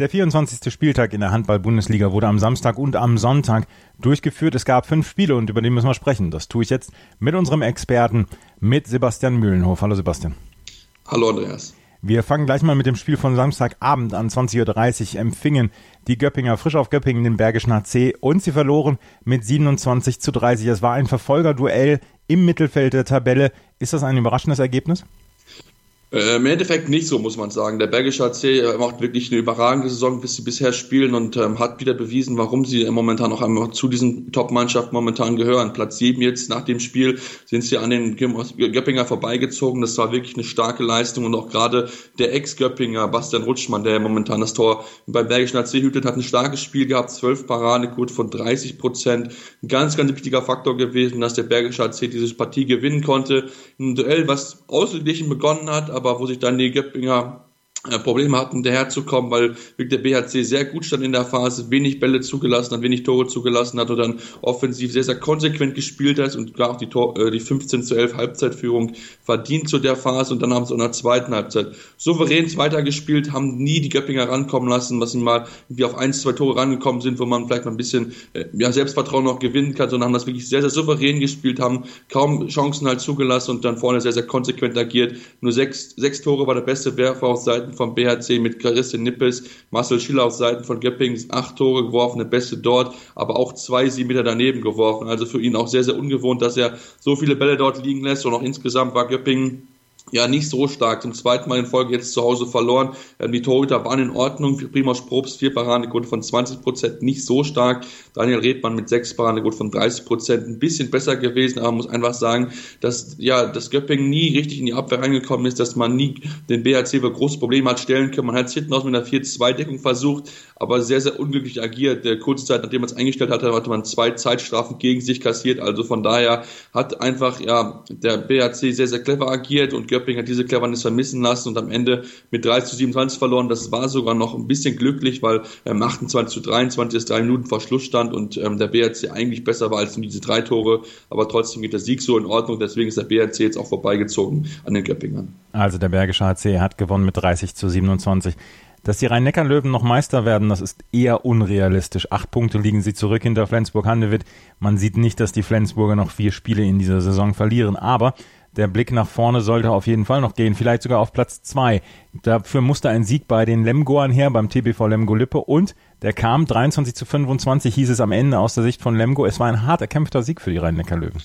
Der 24. Spieltag in der Handball-Bundesliga wurde am Samstag und am Sonntag durchgeführt. Es gab fünf Spiele und über die müssen wir sprechen. Das tue ich jetzt mit unserem Experten, mit Sebastian Mühlenhof. Hallo Sebastian. Hallo Andreas. Wir fangen gleich mal mit dem Spiel von Samstagabend an 20.30 Uhr. Empfingen die Göppinger frisch auf Göppingen den Bergischen HC und sie verloren mit 27 zu 30. Es war ein Verfolgerduell im Mittelfeld der Tabelle. Ist das ein überraschendes Ergebnis? Äh, Im Endeffekt nicht so, muss man sagen. Der Bergische HC macht wirklich eine überragende Saison, bis sie bisher spielen und ähm, hat wieder bewiesen, warum sie momentan noch einmal zu diesen Top-Mannschaften momentan gehören. Platz 7 jetzt nach dem Spiel sind sie an den Göppinger vorbeigezogen. Das war wirklich eine starke Leistung und auch gerade der Ex-Göppinger Bastian Rutschmann, der momentan das Tor beim Bergischen HC hütet, hat ein starkes Spiel gehabt, 12 Paradequote von 30 Prozent. Ein ganz, ganz wichtiger Faktor gewesen, dass der Bergische HC diese Partie gewinnen konnte. Ein Duell, was ausgeglichen begonnen hat, aber aber wo sich dann die Göppinger Probleme hatten, daherzukommen, weil der BHC sehr gut stand in der Phase, wenig Bälle zugelassen hat, wenig Tore zugelassen hat und dann offensiv sehr, sehr konsequent gespielt hat und gar auch die, Tor, äh, die 15 zu 11 Halbzeitführung verdient zu der Phase und dann haben sie in der zweiten Halbzeit souverän weitergespielt, haben nie die Göppinger rankommen lassen, was ihnen mal wie auf ein, zwei Tore rangekommen sind, wo man vielleicht mal ein bisschen äh, ja, Selbstvertrauen noch gewinnen kann, sondern haben das wirklich sehr, sehr souverän gespielt, haben kaum Chancen halt zugelassen und dann vorne sehr, sehr konsequent agiert. Nur sechs, sechs Tore war der beste Werfer auf Seiten vom BHC mit Christian Nippes, Marcel Schiller auf Seiten von Göppingen, acht Tore geworfen, der Beste dort, aber auch zwei sieben Meter daneben geworfen. Also für ihn auch sehr, sehr ungewohnt, dass er so viele Bälle dort liegen lässt und auch insgesamt war Göppingen ja nicht so stark. Zum zweiten Mal in Folge jetzt zu Hause verloren. Ähm, die Torhüter waren in Ordnung. Primoz Probst, vier Paradequote von 20 Prozent, nicht so stark. Daniel Redmann mit sechs Paradequote von 30 Prozent, ein bisschen besser gewesen, aber man muss einfach sagen, dass ja das Göppingen nie richtig in die Abwehr reingekommen ist, dass man nie den BHC für große Probleme hat stellen können. Man hat es hinten aus mit einer 4-2-Deckung versucht, aber sehr, sehr unglücklich agiert. Kurze Zeit, nachdem man es eingestellt hatte, hatte man zwei Zeitstrafen gegen sich kassiert. Also von daher hat einfach ja der BHC sehr, sehr clever agiert und Göpping hat diese Cleverness vermissen lassen und am Ende mit 3 zu 27 verloren. Das war sogar noch ein bisschen glücklich, weil ähm, 28 zu 23 ist drei Minuten vor Schluss stand und ähm, der BRC eigentlich besser war als diese drei Tore. Aber trotzdem geht der Sieg so in Ordnung. Deswegen ist der BRC jetzt auch vorbeigezogen an den Göppingern. Also der Bergische HC hat gewonnen mit 30 zu 27. Dass die Rhein-Neckar-Löwen noch Meister werden, das ist eher unrealistisch. Acht Punkte liegen sie zurück hinter Flensburg-Handewitt. Man sieht nicht, dass die Flensburger noch vier Spiele in dieser Saison verlieren. Aber der Blick nach vorne sollte auf jeden Fall noch gehen, vielleicht sogar auf Platz zwei. Dafür musste ein Sieg bei den Lemgoern her, beim TBV Lemgo Lippe und der kam 23 zu 25, hieß es am Ende aus der Sicht von Lemgo. Es war ein hart erkämpfter Sieg für die Rhein-Neckar-Löwen.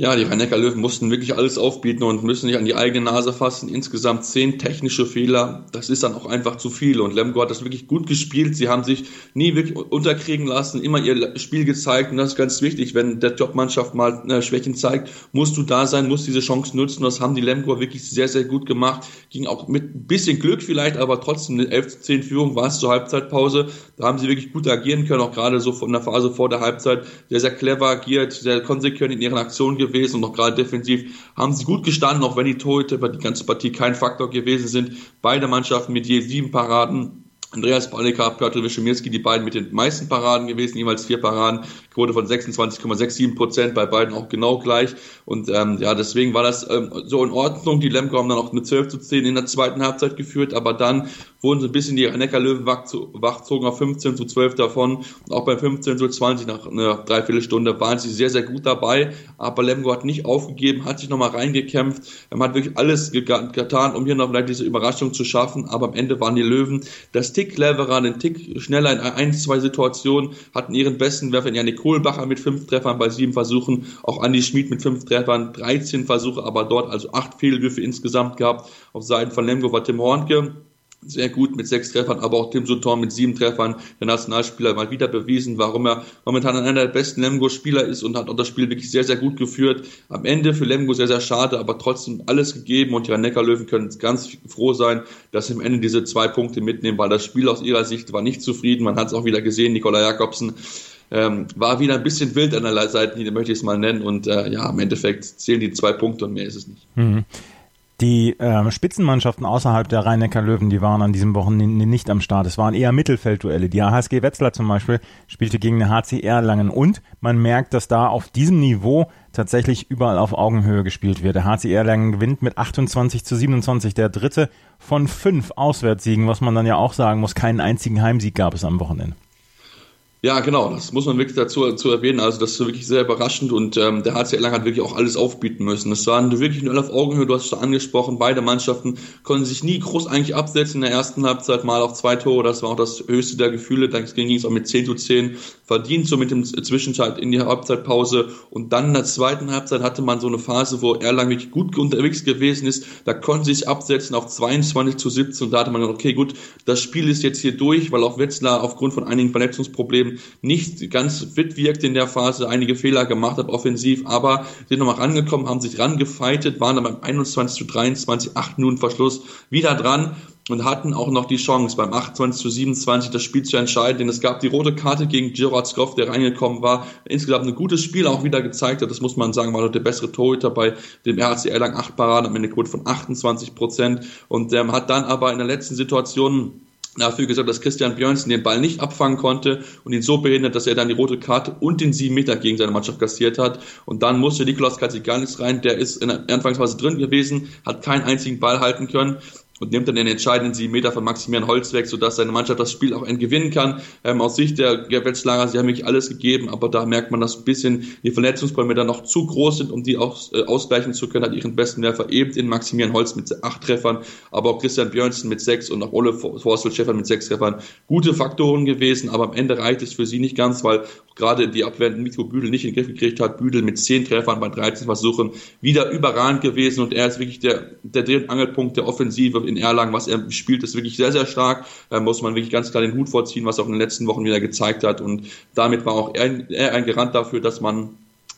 Ja, die Rhein-Neckar-Löwen mussten wirklich alles aufbieten und müssen sich an die eigene Nase fassen. Insgesamt zehn technische Fehler. Das ist dann auch einfach zu viel. Und Lemgo hat das wirklich gut gespielt. Sie haben sich nie wirklich unterkriegen lassen, immer ihr Spiel gezeigt. Und das ist ganz wichtig. Wenn der Top-Mannschaft mal äh, Schwächen zeigt, musst du da sein, musst diese Chance nutzen. Das haben die Lemgo wirklich sehr, sehr gut gemacht. Ging auch mit ein bisschen Glück vielleicht, aber trotzdem eine 11 zu 10 Führung war es zur Halbzeitpause. Da haben sie wirklich gut agieren können, auch gerade so von der Phase vor der Halbzeit. Sehr, sehr clever agiert, sehr konsequent in ihren Aktionen gewesen und auch gerade defensiv haben sie gut gestanden, auch wenn die Torhüter über die ganze Partie kein Faktor gewesen sind. Beide Mannschaften mit je sieben Paraden. Andreas Balika, Piotr Wischimirski, die beiden mit den meisten Paraden gewesen, jeweils vier Paraden, Quote von 26,67 Prozent, bei beiden auch genau gleich. Und ähm, ja, deswegen war das ähm, so in Ordnung. Die Lemko haben dann auch mit 12 zu 10 in der zweiten Halbzeit geführt, aber dann wurden sie ein bisschen die Neckarlöwen wachzogen auf 15 zu 12 davon. Und auch bei 15 zu 20 nach einer Dreiviertelstunde waren sie sehr, sehr gut dabei. Aber Lemgo hat nicht aufgegeben, hat sich nochmal reingekämpft. Er hat wirklich alles getan, um hier noch vielleicht diese Überraschung zu schaffen. Aber am Ende waren die Löwen das Tick cleverer, den Tick schneller in ein, zwei Situationen, hatten ihren besten Werfer in Janik Kohlbacher mit fünf Treffern bei sieben Versuchen, auch Andi Schmid mit fünf Treffern, 13 Versuche, aber dort also acht Fehlwürfe insgesamt gehabt. Auf Seiten von Lemgo war Tim Hornke sehr gut mit sechs Treffern, aber auch Tim Sutton mit sieben Treffern, der Nationalspieler, mal wieder bewiesen, warum er momentan einer der besten Lemgo-Spieler ist und hat auch das Spiel wirklich sehr, sehr gut geführt. Am Ende für Lemgo sehr, sehr schade, aber trotzdem alles gegeben und die Rhein-Neckar-Löwen können ganz froh sein, dass sie am Ende diese zwei Punkte mitnehmen, weil das Spiel aus ihrer Sicht war nicht zufrieden. Man hat es auch wieder gesehen, Nikola Jakobsen ähm, war wieder ein bisschen wild an der Seitenlinie, möchte ich es mal nennen. Und äh, ja, im Endeffekt zählen die zwei Punkte und mehr ist es nicht. Mhm. Die äh, Spitzenmannschaften außerhalb der Rhein-Neckar-Löwen, die waren an diesem Wochenende nicht am Start. Es waren eher Mittelfeldduelle. Die HSG Wetzlar zum Beispiel spielte gegen den HC Erlangen und man merkt, dass da auf diesem Niveau tatsächlich überall auf Augenhöhe gespielt wird. Der HC Erlangen gewinnt mit 28 zu 27, der dritte von fünf Auswärtssiegen, was man dann ja auch sagen muss, keinen einzigen Heimsieg gab es am Wochenende. Ja, genau, das muss man wirklich dazu, dazu erwähnen. Also das ist wirklich sehr überraschend und ähm, der HC Erlangen hat wirklich auch alles aufbieten müssen. Es waren wirklich nur auf Augenhöhe, du hast es da angesprochen, beide Mannschaften konnten sich nie groß eigentlich absetzen in der ersten Halbzeit, mal auf zwei Tore, das war auch das höchste der Gefühle, dann ging es auch mit 10 zu 10, verdient so mit dem Zwischenzeit in die Halbzeitpause und dann in der zweiten Halbzeit hatte man so eine Phase, wo Erlangen wirklich gut unterwegs gewesen ist, da konnten sie sich absetzen auf 22 zu 17 und da hatte man gedacht, okay gut, das Spiel ist jetzt hier durch, weil auch Wetzlar aufgrund von einigen Verletzungsproblemen eben nicht ganz fit wirkt in der Phase, einige Fehler gemacht hat offensiv, aber sind nochmal rangekommen, haben sich rangefeitet, waren dann beim 21 zu 23, 8 Minuten Verschluss wieder dran und hatten auch noch die Chance, beim 28 zu 27 das Spiel zu entscheiden, denn es gab die rote Karte gegen Gerard Skoff, der reingekommen war, insgesamt ein gutes Spiel auch wieder gezeigt hat, das muss man sagen, war doch der bessere Torhüter bei dem RHC Erlangen 8 Paraden, am Ende Quote von 28 Prozent und ähm, hat dann aber in der letzten Situation dafür gesagt, dass Christian Björnsen den Ball nicht abfangen konnte und ihn so behindert, dass er dann die rote Karte und den sieben Meter gegen seine Mannschaft kassiert hat. Und dann musste Nikolaus Katsiganis rein, der ist in der Anfangsphase drin gewesen, hat keinen einzigen Ball halten können und nimmt dann den entscheidenden sieben Meter von Maximilian Holz weg, sodass seine Mannschaft das Spiel auch gewinnen kann. Ähm, aus Sicht der, Wetzlarer, sie haben wirklich alles gegeben, aber da merkt man, dass ein bisschen die Verletzungsprobleme dann noch zu groß sind, um die auch äh, ausgleichen zu können, hat ihren besten Werfer eben in Maximilian Holz mit acht Treffern, aber auch Christian Björnsen mit sechs und auch Ole Forstel-Schäfer mit sechs Treffern. Gute Faktoren gewesen, aber am Ende reicht es für sie nicht ganz, weil gerade die abwehrenden Mikro Büdel nicht in den Griff gekriegt hat. Büdel mit zehn Treffern bei 13 Versuchen wieder überragend gewesen und er ist wirklich der, der Dreh- und Angelpunkt der Offensive in Erlangen. Was er spielt, ist wirklich sehr, sehr stark. Da muss man wirklich ganz klar den Hut vorziehen, was er auch in den letzten Wochen wieder gezeigt hat und damit war auch er, er ein Garant dafür, dass man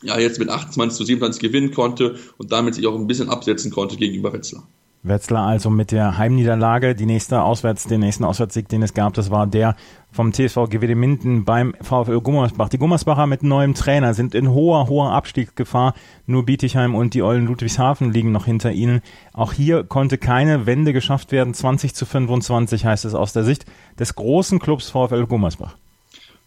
ja jetzt mit 28 zu 27 gewinnen konnte und damit sich auch ein bisschen absetzen konnte gegenüber Wetzlar. Wetzlar also mit der Heimniederlage. Die nächste Auswärts, den nächsten Auswärtssieg, den es gab, das war der vom TSV GWD Minden beim VfL Gummersbach. Die Gummersbacher mit neuem Trainer sind in hoher, hoher Abstiegsgefahr. Nur Bietigheim und die Eulen Ludwigshafen liegen noch hinter ihnen. Auch hier konnte keine Wende geschafft werden. 20 zu 25 heißt es aus der Sicht des großen Clubs VfL Gummersbach.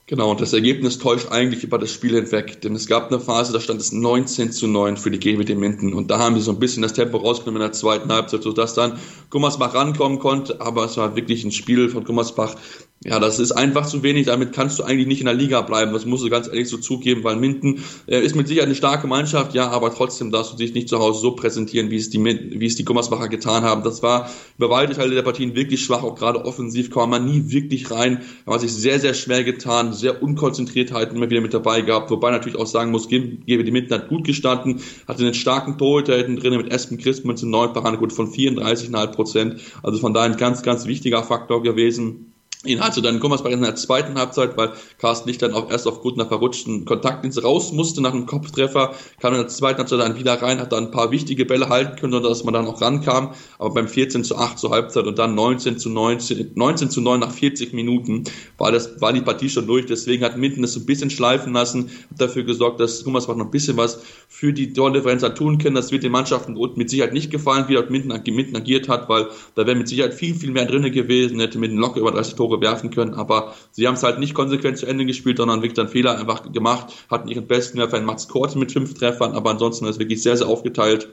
Genau, und das Ergebnis täuscht eigentlich über das Spiel hinweg, denn es gab eine Phase, da stand es 19 zu 9 für die GWD Minden. Und da haben sie so ein bisschen das Tempo rausgenommen in der zweiten Halbzeit, sodass dann Gummersbach rankommen konnte, aber es war wirklich ein Spiel von Gummersbach, ja, das ist einfach zu wenig. Damit kannst du eigentlich nicht in der Liga bleiben. Das musst du ganz ehrlich so zugeben, weil Minden äh, ist mit Sicherheit eine starke Mannschaft, ja, aber trotzdem darfst du dich nicht zu Hause so präsentieren, wie es die, wie es die Gummersbacher getan haben. Das war über weite Teile der Partien wirklich schwach, auch gerade offensiv kam man nie wirklich rein. Da hat sich sehr, sehr schwer getan, sehr Unkonzentriertheit immer wieder mit dabei gehabt, wobei natürlich auch sagen muss, gebe die Minden hat gut gestanden, hatte einen starken Torhüter hinten drin mit Espen Christmann, neuen Paradequote von 34,5 Prozent. Also von daher ein ganz, ganz wichtiger Faktor gewesen ihn hatte dann Gummersbach in der zweiten Halbzeit, weil Carsten Licht dann auch erst aufgrund einer verrutschten Kontaktdienst raus musste nach einem Kopftreffer, kam in der zweiten Halbzeit dann wieder rein, hat dann ein paar wichtige Bälle halten können, dass man dann auch rankam, aber beim 14 zu 8 zur Halbzeit und dann 19 zu 19, 19 zu 9 nach 40 Minuten war das, war die Partie schon durch, deswegen hat Minden das so ein bisschen schleifen lassen, hat dafür gesorgt, dass Gummersbach noch ein bisschen was für die Tordifferenz tun können, das wird den Mannschaften mit Sicherheit nicht gefallen, wie dort Minden, Minden agiert hat, weil da wäre mit Sicherheit viel, viel mehr drinne gewesen, hätte Minden locker über 30 Tore Tore werfen können, aber sie haben es halt nicht konsequent zu Ende gespielt, sondern wirklich dann Fehler einfach gemacht, hatten ihren besten Werfer in Max Korte mit fünf Treffern, aber ansonsten ist es wirklich sehr, sehr aufgeteilt.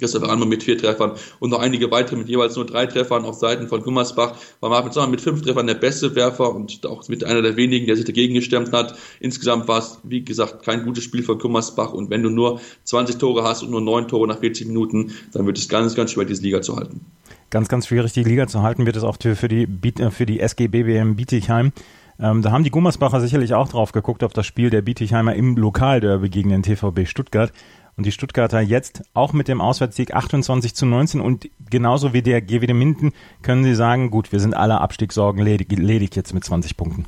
Christopher Anmer mit vier Treffern und noch einige weitere mit jeweils nur drei Treffern auf Seiten von Gummersbach. War Marvin Sommer mit fünf Treffern der beste Werfer und auch mit einer der wenigen, der sich dagegen gestemmt hat. Insgesamt war es, wie gesagt, kein gutes Spiel von Gummersbach und wenn du nur 20 Tore hast und nur neun Tore nach 40 Minuten, dann wird es ganz, ganz schwer, diese Liga zu halten ganz, ganz schwierig, die Liga zu halten, wird es auch für die, für die SG BBM Bietigheim. Ähm, da haben die Gummersbacher sicherlich auch drauf geguckt auf das Spiel der Bietigheimer im Lokalderby gegen den TVB Stuttgart. Und die Stuttgarter jetzt auch mit dem Auswärtssieg 28 zu 19 und genauso wie der GWD Minden können sie sagen, gut, wir sind alle Abstiegssorgen ledig, ledig jetzt mit 20 Punkten.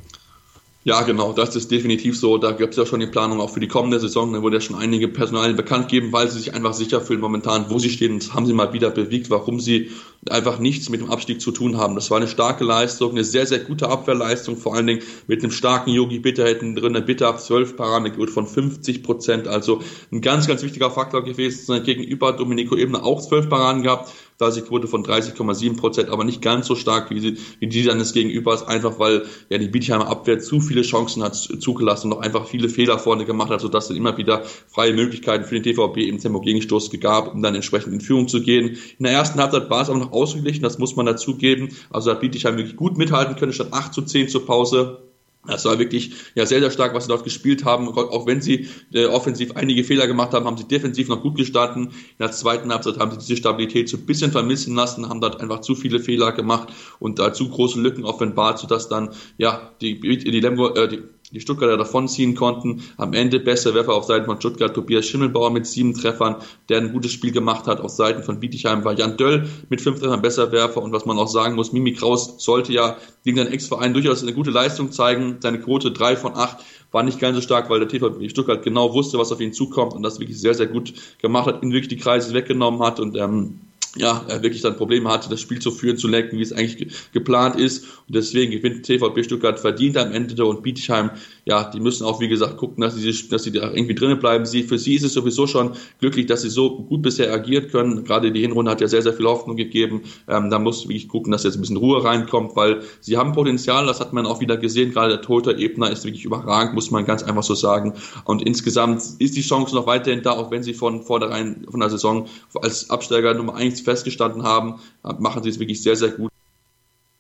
Ja, genau, das ist definitiv so. Da gibt es ja schon die Planung auch für die kommende Saison. Da wurde ja schon einige Personalien bekannt geben, weil sie sich einfach sicher fühlen momentan, wo sie stehen. Das haben sie mal wieder bewegt, warum sie einfach nichts mit dem Abstieg zu tun haben. Das war eine starke Leistung, eine sehr, sehr gute Abwehrleistung, vor allen Dingen mit einem starken Yogi Bitter hinten drin. Der Bitter ab 12 Parameter von 50 Prozent. Also ein ganz, ganz wichtiger Faktor gewesen. Gegenüber Domenico Ebner auch 12 Paraden gehabt. Da die Quote von 30,7 Prozent, aber nicht ganz so stark wie, sie, wie die seines Gegenübers, einfach weil ja die Bietigheimer Abwehr zu viele Chancen hat zugelassen und noch einfach viele Fehler vorne gemacht hat, sodass es immer wieder freie Möglichkeiten für den TVB im Tempo-Gegenstoß gab, um dann entsprechend in Führung zu gehen. In der ersten Halbzeit war es aber noch ausgeglichen, das muss man dazugeben. Also hat Bietigheim wirklich gut mithalten können, statt 8 zu 10 zur Pause. Das war wirklich ja sehr, sehr stark, was sie dort gespielt haben. Auch wenn sie äh, offensiv einige Fehler gemacht haben, haben sie defensiv noch gut gestanden. In der zweiten Halbzeit haben sie diese Stabilität so ein bisschen vermissen lassen, haben dort einfach zu viele Fehler gemacht und da zu große Lücken offenbart, sodass dann ja die, die, Lemgo, äh, die die Stuttgarter davonziehen konnten. Am Ende bester Werfer auf Seiten von Stuttgart Tobias Schimmelbauer mit sieben Treffern, der ein gutes Spiel gemacht hat. Auf Seiten von Bietigheim war Jan Döll mit fünf Treffern besser Werfer. Und was man auch sagen muss, Mimi Kraus sollte ja gegen seinen Ex-Verein durchaus eine gute Leistung zeigen. Seine Quote drei von acht war nicht ganz so stark, weil der TVB Stuttgart genau wusste, was auf ihn zukommt und das wirklich sehr, sehr gut gemacht hat, ihn wirklich die Kreise weggenommen hat und ähm, ja, er wirklich dann Probleme hatte, das Spiel zu führen, zu lenken, wie es eigentlich ge geplant ist. Und deswegen gewinnt TVB Stuttgart verdient am Ende und Bietigheim, ja, die müssen auch, wie gesagt, gucken, dass sie, dass sie da irgendwie drinnen bleiben. Sie, für sie ist es sowieso schon glücklich, dass sie so gut bisher agiert können. Gerade die Hinrunde hat ja sehr, sehr viel Hoffnung gegeben. Ähm, da muss wirklich gucken, dass jetzt ein bisschen Ruhe reinkommt, weil sie haben Potenzial, das hat man auch wieder gesehen. Gerade der Toter Ebner ist wirklich überragend, muss man ganz einfach so sagen. Und insgesamt ist die Chance noch weiterhin da, auch wenn sie von vornherein von der Saison als Absteiger Nummer 1 festgestanden haben, machen sie es wirklich sehr, sehr gut.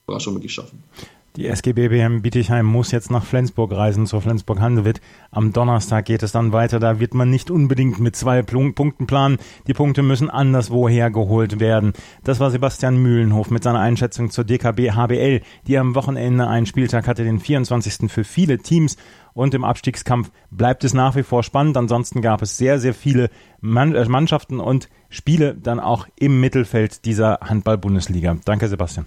Überraschung wirklich schaffen. Die SG BBM Bietigheim muss jetzt nach Flensburg reisen, zur Flensburg-Handewitt. Am Donnerstag geht es dann weiter. Da wird man nicht unbedingt mit zwei Punkten planen. Die Punkte müssen anderswoher geholt werden. Das war Sebastian Mühlenhof mit seiner Einschätzung zur DKB HBL, die am Wochenende einen Spieltag hatte, den 24. für viele Teams. Und im Abstiegskampf bleibt es nach wie vor spannend. Ansonsten gab es sehr, sehr viele äh, Mannschaften und Spiele dann auch im Mittelfeld dieser Handball-Bundesliga. Danke, Sebastian.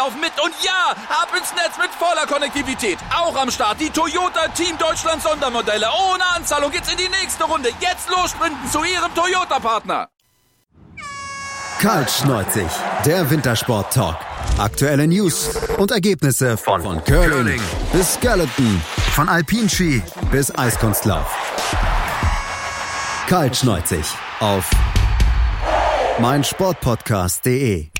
laufen mit und ja, ab ins Netz mit voller Konnektivität. Auch am Start die Toyota Team Deutschland Sondermodelle. Ohne Anzahlung geht's in die nächste Runde. Jetzt los sprinten zu Ihrem Toyota-Partner. Kaltschneuzig, der Wintersport-Talk. Aktuelle News und Ergebnisse von, von Curling, Curling bis Skeleton, von Alpinski bis Eiskunstlauf. Kaltschneuzig auf meinsportpodcast.de.